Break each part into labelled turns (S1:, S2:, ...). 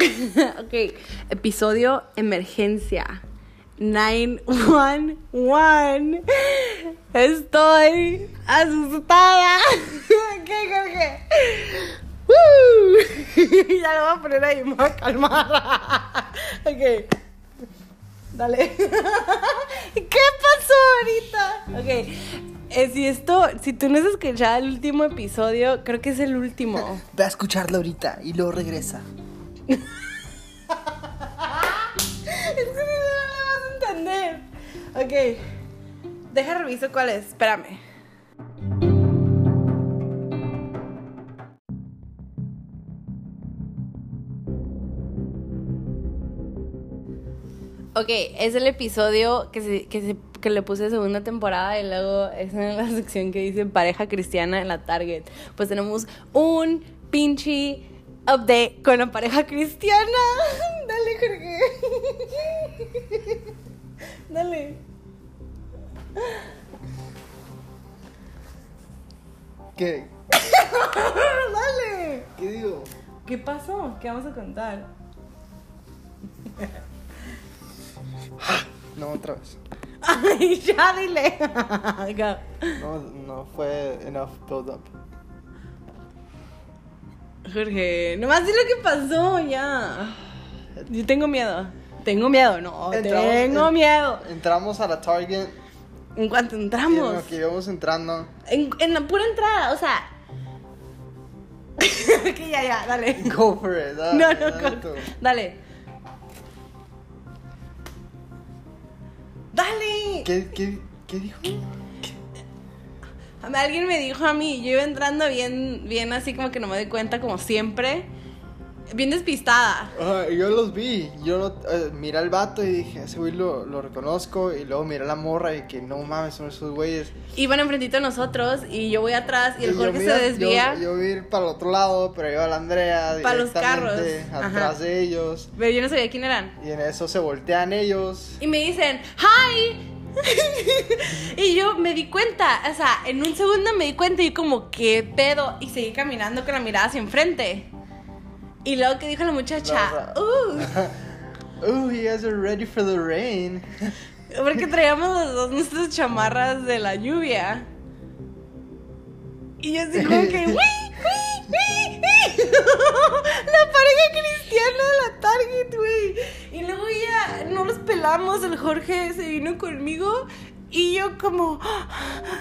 S1: ok, episodio emergencia. 911. Estoy asustada. ¿Qué, qué, qué? ya lo voy a poner ahí, me voy a calmar. ok. Dale. ¿Qué pasó ahorita? Ok. Eh, si esto, si tú no has escuchado el último episodio, creo que es el último.
S2: Ve a escucharlo ahorita y luego regresa.
S1: Es que no, lo vas a entender. Ok. Deja reviso cuál es. Espérame. Ok, es el episodio que, que, que le puse segunda temporada y luego es en la sección que dice pareja cristiana en la Target. Pues tenemos un pinche update con la pareja cristiana. Dale, Jorge. Dale.
S2: ¿Qué?
S1: Dale.
S2: ¿Qué digo?
S1: ¿Qué pasó? ¿Qué vamos a contar?
S2: No, otra vez.
S1: Ay, ya dile.
S2: No, no fue enough build up.
S1: Jorge, nomás di lo que pasó ya. Yo tengo miedo. Tengo miedo, no.
S2: Entramos-
S1: tengo
S2: en-
S1: miedo.
S2: Entramos a la Target
S1: En cuanto
S2: y en
S1: entramos.
S2: lo que íbamos entrando.
S1: En, en la pura entrada, o sea. que ya, ya, dale.
S2: Go for it. dale,
S1: No, no,
S2: dale
S1: dale. Dale.
S2: ¿Qué, qué, qué dijo?
S1: A Alguien me dijo a mí, yo iba entrando bien, bien así como que no me doy cuenta como siempre. Bien despistada.
S2: Y yo los vi. Yo lo, eh, miré al vato y dije, ese güey lo, lo reconozco. Y luego miré a la morra y que no mames, son esos güeyes.
S1: Iban enfrentito de nosotros y yo voy atrás y el
S2: yo
S1: Jorge se desvía.
S2: Yo, a ir para el otro lado, pero iba la Andrea.
S1: Pa' los carros.
S2: directamente
S1: Ajá.
S2: Atrás de ellos.
S1: Pero yo no sabía quién eran.
S2: Y en eso se voltean ellos.
S1: Y me dicen, ¡Hi! Y yo me di cuenta, o sea, en un segundo me di cuenta y como, ¿qué pedo? Y seguí caminando con la mirada hacia enfrente. Y luego que dijo la muchacha, ¡Uh!
S2: Oh, you guys are ready for the rain.
S1: Porque traíamos los dos nuestras chamarras de la lluvia. Y yo así como que, ¡Wii! ¡Wii! ¡Wii! ¡Wii! La pareja cristiana de la Target, güey. Y luego ya el Jorge se vino conmigo y yo como,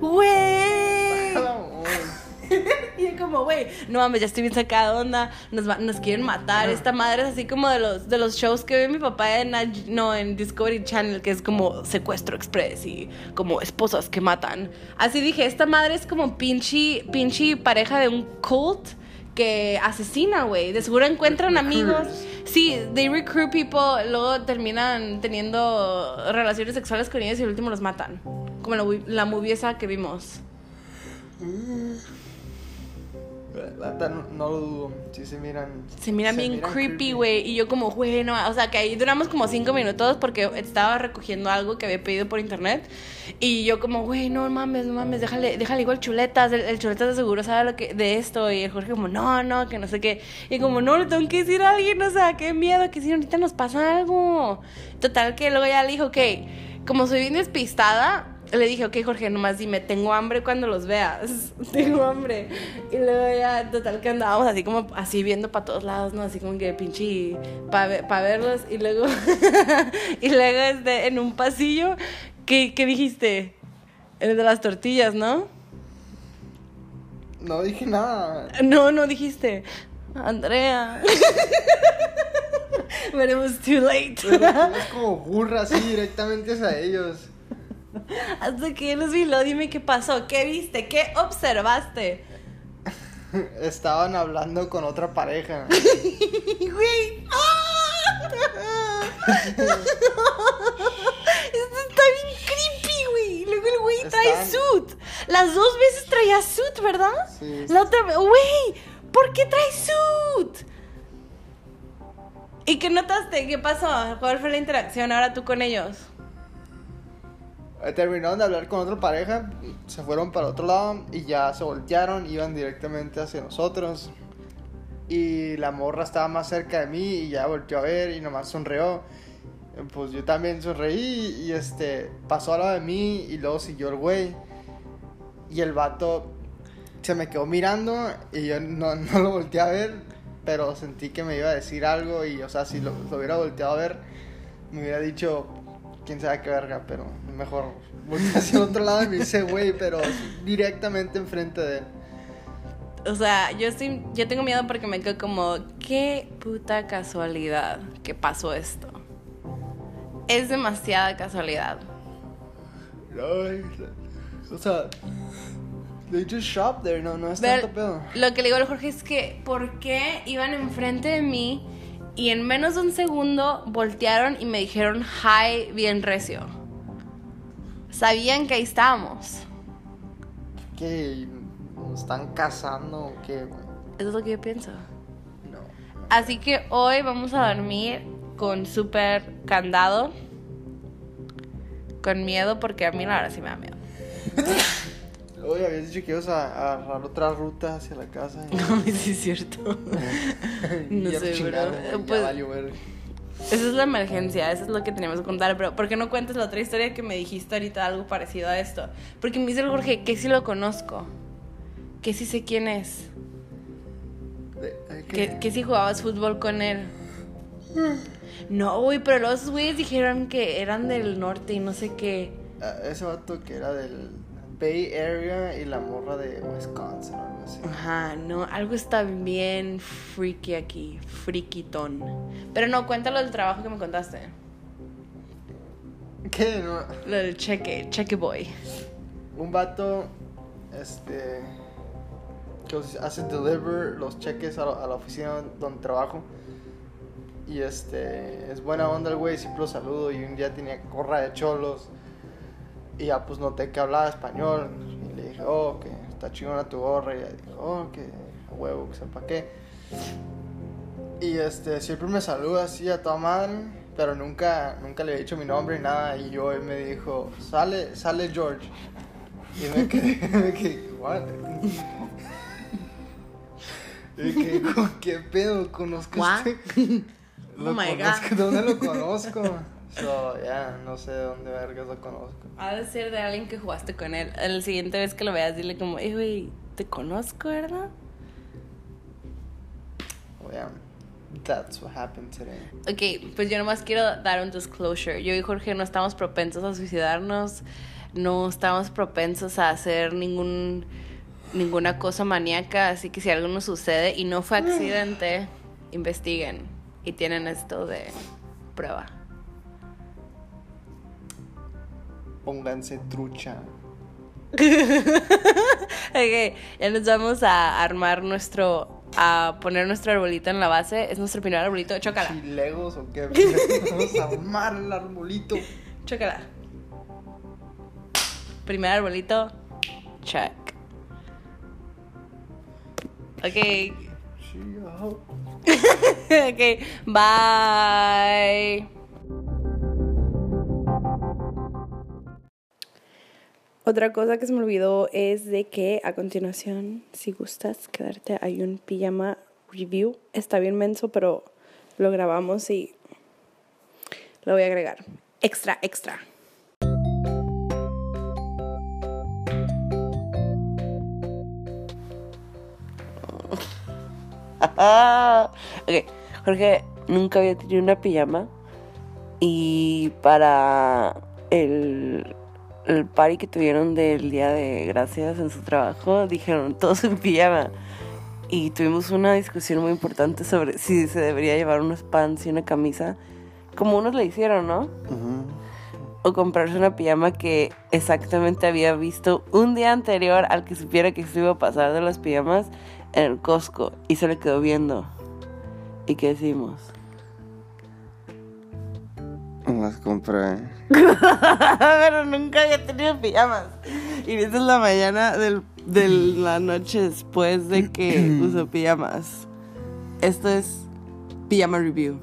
S1: ¡Güey! Y yo como, güey, no mames, ya estoy bien sacada onda, nos, va- nos quieren matar. Esta madre es así como de los, de los shows que ve mi papá en, no, en Discovery Channel, que es como secuestro express y como esposas que matan. Así dije, esta madre es como pinche, pinche pareja de un cult que asesina, güey. De seguro encuentran amigos. Sí, they recruit people, luego terminan teniendo relaciones sexuales con ellos y al último los matan. Como la, la que vimos.
S2: La no, no lo dudo. Sí se miran.
S1: Se miran bien creepy, güey. Y yo como, güey, no, o sea, que ahí duramos como cinco minutos porque estaba recogiendo algo que había pedido por internet. Y yo como, güey, no mames, no mames, déjale, déjale igual chuletas. El, el chuletas de seguro sabe lo que, de esto. Y el Jorge como, no, no, que no sé qué. Y como, no, le tengo que decir a alguien, o sea, qué miedo, que si ahorita nos pasa algo. Total, que luego ya le dijo, ok, como soy bien despistada, le dije, ok, Jorge, nomás dime, tengo hambre cuando los veas. tengo hambre. Y luego ya, total, que andábamos así como, así viendo para todos lados, ¿no? Así como que pinche, para verlos. Y luego, y luego este, en un pasillo, ¿qué, ¿qué dijiste? El de las tortillas, ¿no?
S2: No dije nada.
S1: No, no dijiste. Andrea. But it was too late.
S2: Pero es como burra así directamente hacia ellos.
S1: Hasta que yo los vi, lo dime qué pasó, qué viste, qué observaste.
S2: Estaban hablando con otra pareja.
S1: Güey. ¡Ah! Esto está bien creepy, güey. Luego el güey trae suit. Las dos veces traía suit, ¿verdad?
S2: Sí.
S1: La otra vez, güey, ¿por qué trae suit? ¿Y qué notaste? ¿Qué pasó? ¿Cuál fue la interacción ahora tú con ellos?
S2: Eh, Terminaron de hablar con otra pareja, se fueron para otro lado y ya se voltearon, iban directamente hacia nosotros. Y la morra estaba más cerca de mí y ya volteó a ver y nomás sonrió. Pues yo también sonreí y este pasó al lado de mí y luego siguió el güey. Y el vato se me quedó mirando y yo no, no lo volteé a ver, pero sentí que me iba a decir algo y, o sea, si lo, lo hubiera volteado a ver, me hubiera dicho, quién sabe qué verga, pero mejor volteé hacia otro lado y me dice, güey, pero directamente enfrente de él.
S1: O sea, yo estoy, yo tengo miedo porque me quedo como, qué puta casualidad que pasó esto. Es demasiada casualidad.
S2: Ay, o sea, they just shop there, no, no es tanto pedo.
S1: lo que le digo al Jorge es que, ¿por qué iban enfrente de mí y en menos de un segundo voltearon y me dijeron hi bien recio? Sabían que ahí estábamos.
S2: Que nos están casando o qué, güey?
S1: Eso es lo que yo pienso.
S2: No.
S1: Así que hoy vamos a dormir con súper candado. Con miedo, porque a mí la verdad sí me da miedo.
S2: Oye, habías dicho que ibas a, a agarrar otra ruta hacia la casa. y-
S1: No, sí es cierto. No sé,
S2: chingaron,
S1: bro.
S2: ya
S1: Pues-
S2: valió.
S1: Esa es la emergencia, eso es lo que tenemos que contar. Pero, ¿por qué no cuentas la otra historia que me dijiste ahorita, algo parecido a esto? Porque me dice el Jorge que sí lo conozco, que sí sé quién es, que, que sí jugabas fútbol con él. No, güey, pero los güeyes dijeron que eran del norte y no sé qué.
S2: Ah, ese vato que era del Bay Area y la morra de Wisconsin o algo así.
S1: Ajá, no, algo está bien freaky aquí, friquitón. Pero no, cuéntalo del trabajo que me contaste.
S2: ¿Qué? No,
S1: Lo del cheque, cheque boy.
S2: un vato, este, que hace deliver los cheques a, la- a la oficina donde trabajo. Y este, es buena onda el güey, siempre lo saludo. Y un día tenía gorra de cholos. Y ya pues noté que hablaba español. Y le dije, oh, que está chingona tu gorra. Y ella dijo, oh, que a huevo, que sepa qué. Y este, siempre me saluda así a toda madre. Pero nunca, nunca le he dicho mi nombre ni nada. Y yo él me dijo, sale, sale George. Y me quedé, me quedé, what? Y que, ¿qué pedo? ¿Conozco a este? Lo
S1: Oh my
S2: conozco,
S1: God.
S2: ¿Dónde lo conozco? So, ya, no sé de dónde vergas lo conozco.
S1: Ha de ser de alguien que jugaste con él. La siguiente vez que lo veas, dile como, eh, güey, te conozco, ¿verdad?
S2: Oh, yeah. That's what happened today.
S1: Ok, pues yo nomás quiero dar un disclosure. Yo y Jorge no estamos propensos a suicidarnos, no estamos propensos a hacer ningún ninguna cosa maníaca, así que si algo nos sucede y no fue accidente, investiguen y tienen esto de prueba.
S2: Pónganse trucha.
S1: Ok, ya nos vamos a armar nuestro, a poner nuestro arbolito en la base. Es nuestro primer arbolito, chócala,
S2: ¿Chilegos o qué? Vamos a armar el arbolito.
S1: chócala. Primer arbolito, check. Ok, ok, bye. Otra cosa que se me olvidó es de que a continuación, si gustas quedarte, hay un pijama review. Está bien menso, pero lo grabamos y lo voy a agregar. Extra, extra. ok, Jorge nunca había tenido una pijama y para el, el party que tuvieron del Día de Gracias en su trabajo dijeron todos en pijama y tuvimos una discusión muy importante sobre si se debería llevar unos pants y una camisa como unos le hicieron, ¿no? O comprarse una pijama que exactamente había visto un día anterior al que supiera que se iba a pasar de las pijamas en el Costco y se le quedó viendo. ¿Y qué decimos?
S3: Compré.
S1: Pero nunca había tenido pijamas. Y esta es la mañana del, de la noche después de que usó pijamas. Esto es Pijama Review.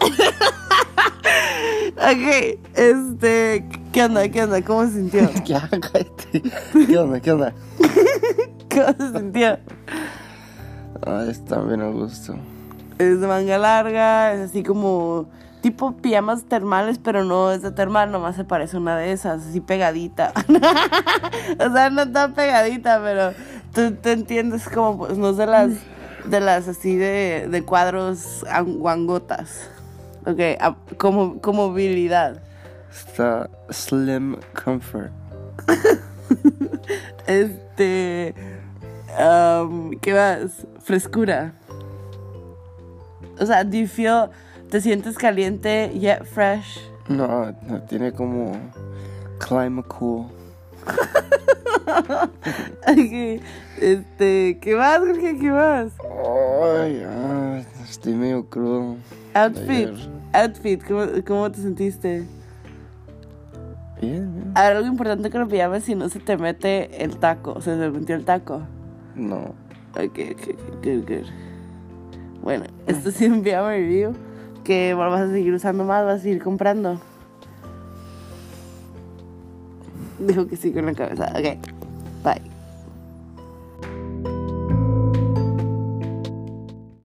S1: ok, este, ¿qué onda? ¿Qué onda? ¿Cómo se sintió?
S3: ¿Qué onda? ¿Qué onda?
S1: ¿Cómo se sintió?
S3: Ah, está bien a gusto.
S1: Es de manga larga, es así como tipo pijamas termales, pero no es de termal, nomás se parece a una de esas, así pegadita. o sea, no tan pegadita, pero tú, tú entiendes como, pues, no es de las, de las así de, de cuadros an- guangotas. Ok, como, como movilidad.
S3: Está Slim Comfort.
S1: Este. um, ¿Qué más? Frescura. O sea, do you feel, te sientes caliente yet fresh?
S3: No, no tiene como clima cool.
S1: Ok, Este, ¿qué más, Jorge? ¿Qué más?
S3: Ay, ah, estoy medio crudo.
S1: Outfit. Outfit, ¿cómo, cómo te sentiste?
S3: Bien, bien.
S1: A ver, algo importante con los pijamas si no se te mete el taco, se te metió el taco.
S3: No.
S1: Ok, ok, ok, good, good. Bueno, esto sí pijama review que vas a seguir usando más, vas a seguir comprando. Dijo que sí con la cabeza. Ok.